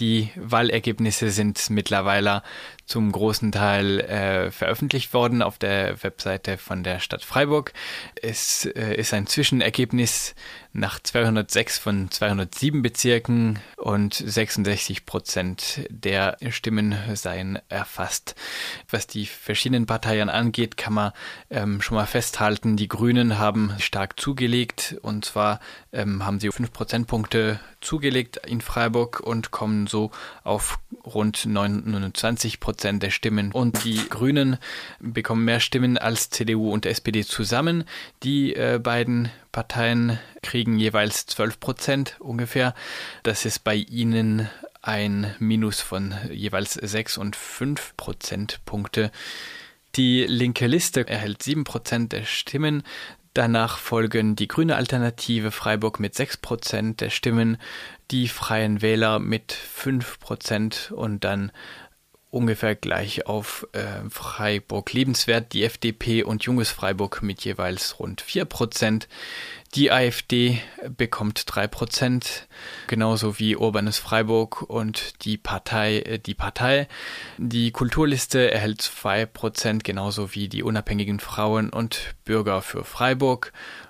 Die Wahlergebnisse sind mittlerweile zum großen Teil äh, veröffentlicht worden auf der Webseite von der Stadt Freiburg. Es äh, ist ein Zwischenergebnis nach 206 von 207 Bezirken und 66 Prozent der Stimmen seien erfasst. Was die verschiedenen Parteien angeht, kann man ähm, schon mal festhalten, die Grünen haben stark zugelegt und zwar ähm, haben sie fünf Prozentpunkte zugelegt in Freiburg und kommen so auf rund 29 Prozent der Stimmen. Und die Grünen bekommen mehr Stimmen als CDU und SPD zusammen. Die äh, beiden Parteien kriegen jeweils 12 Prozent ungefähr. Das ist bei ihnen ein Minus von jeweils 6 und 5 Prozentpunkte. Die linke Liste erhält 7 Prozent der Stimmen. Danach folgen die Grüne Alternative Freiburg mit 6% der Stimmen, die Freien Wähler mit 5% und dann ungefähr gleich auf äh, Freiburg lebenswert, die FDP und Junges Freiburg mit jeweils rund 4%. Die AfD bekommt 3%, genauso wie Urbanes Freiburg und die Partei, äh, die Partei. Die Kulturliste erhält 2%, genauso wie die unabhängigen Frauen und Bürger für Freiburg